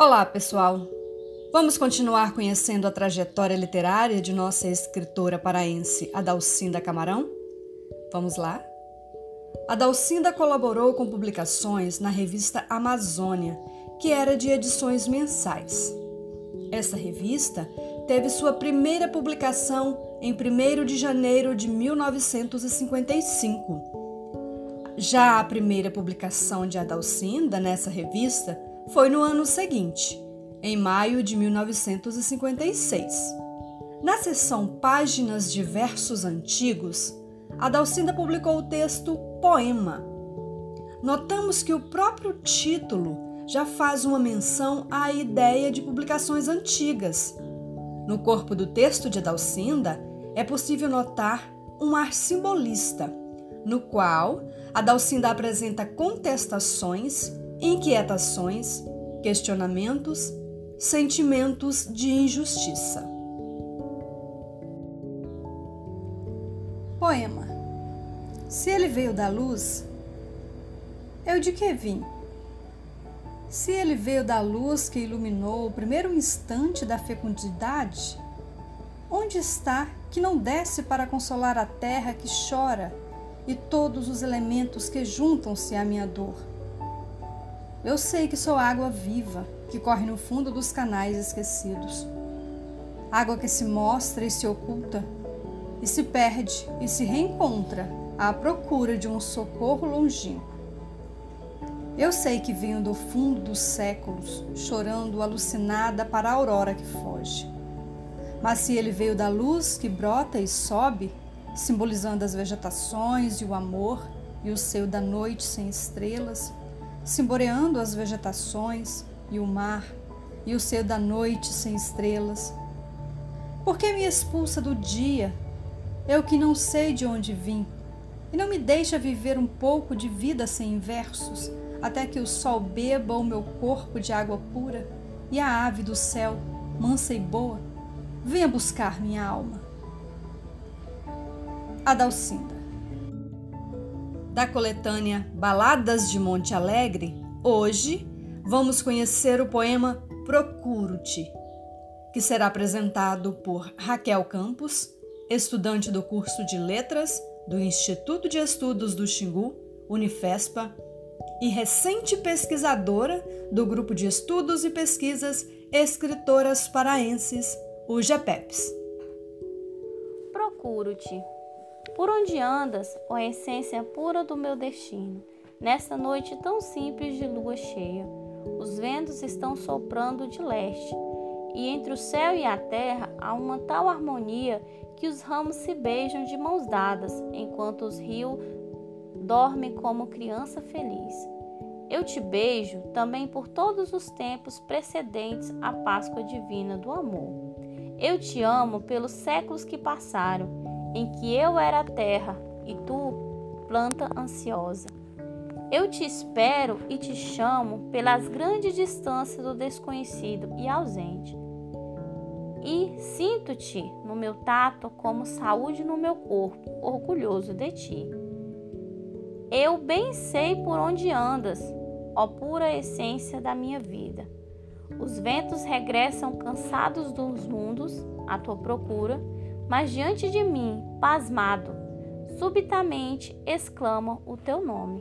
Olá, pessoal! Vamos continuar conhecendo a trajetória literária de nossa escritora paraense Adalcinda Camarão? Vamos lá? Adalcinda colaborou com publicações na revista Amazônia, que era de edições mensais. Essa revista teve sua primeira publicação em 1 de janeiro de 1955. Já a primeira publicação de Adalcinda nessa revista foi no ano seguinte, em maio de 1956. Na seção Páginas de Versos Antigos, a Dalcinda publicou o texto Poema. Notamos que o próprio título já faz uma menção à ideia de publicações antigas. No corpo do texto de Dalcinda é possível notar um ar simbolista, no qual a Dalcinda apresenta contestações inquietações, questionamentos, sentimentos de injustiça. Poema. Se ele veio da luz, eu de que vim? Se ele veio da luz que iluminou o primeiro instante da fecundidade, onde está que não desce para consolar a terra que chora e todos os elementos que juntam-se à minha dor? Eu sei que sou água viva que corre no fundo dos canais esquecidos. Água que se mostra e se oculta, e se perde e se reencontra à procura de um socorro longínquo. Eu sei que venho do fundo dos séculos, chorando alucinada para a aurora que foge. Mas se ele veio da luz que brota e sobe, simbolizando as vegetações e o amor e o céu da noite sem estrelas, simboreando as vegetações e o mar e o céu da noite sem estrelas. Por que me expulsa do dia, eu que não sei de onde vim, e não me deixa viver um pouco de vida sem versos, até que o sol beba o meu corpo de água pura e a ave do céu, mansa e boa, venha buscar minha alma. Adalcinda da coletânea Baladas de Monte Alegre, hoje vamos conhecer o poema Procuro-te, que será apresentado por Raquel Campos, estudante do curso de Letras do Instituto de Estudos do Xingu, Unifespa, e recente pesquisadora do Grupo de Estudos e Pesquisas Escritoras Paraenses, o GEPEPS. Procuro-te por onde andas, ó essência pura do meu destino, nesta noite tão simples de lua cheia? Os ventos estão soprando de leste, e entre o céu e a terra há uma tal harmonia que os ramos se beijam de mãos dadas, enquanto os rios dormem como criança feliz. Eu te beijo também por todos os tempos precedentes à Páscoa divina do amor. Eu te amo pelos séculos que passaram em que eu era terra e tu, planta ansiosa. Eu te espero e te chamo pelas grandes distâncias do desconhecido e ausente. E sinto-te no meu tato como saúde no meu corpo, orgulhoso de ti. Eu bem sei por onde andas, ó pura essência da minha vida. Os ventos regressam cansados dos mundos à tua procura mas diante de mim, pasmado, subitamente exclama o teu nome.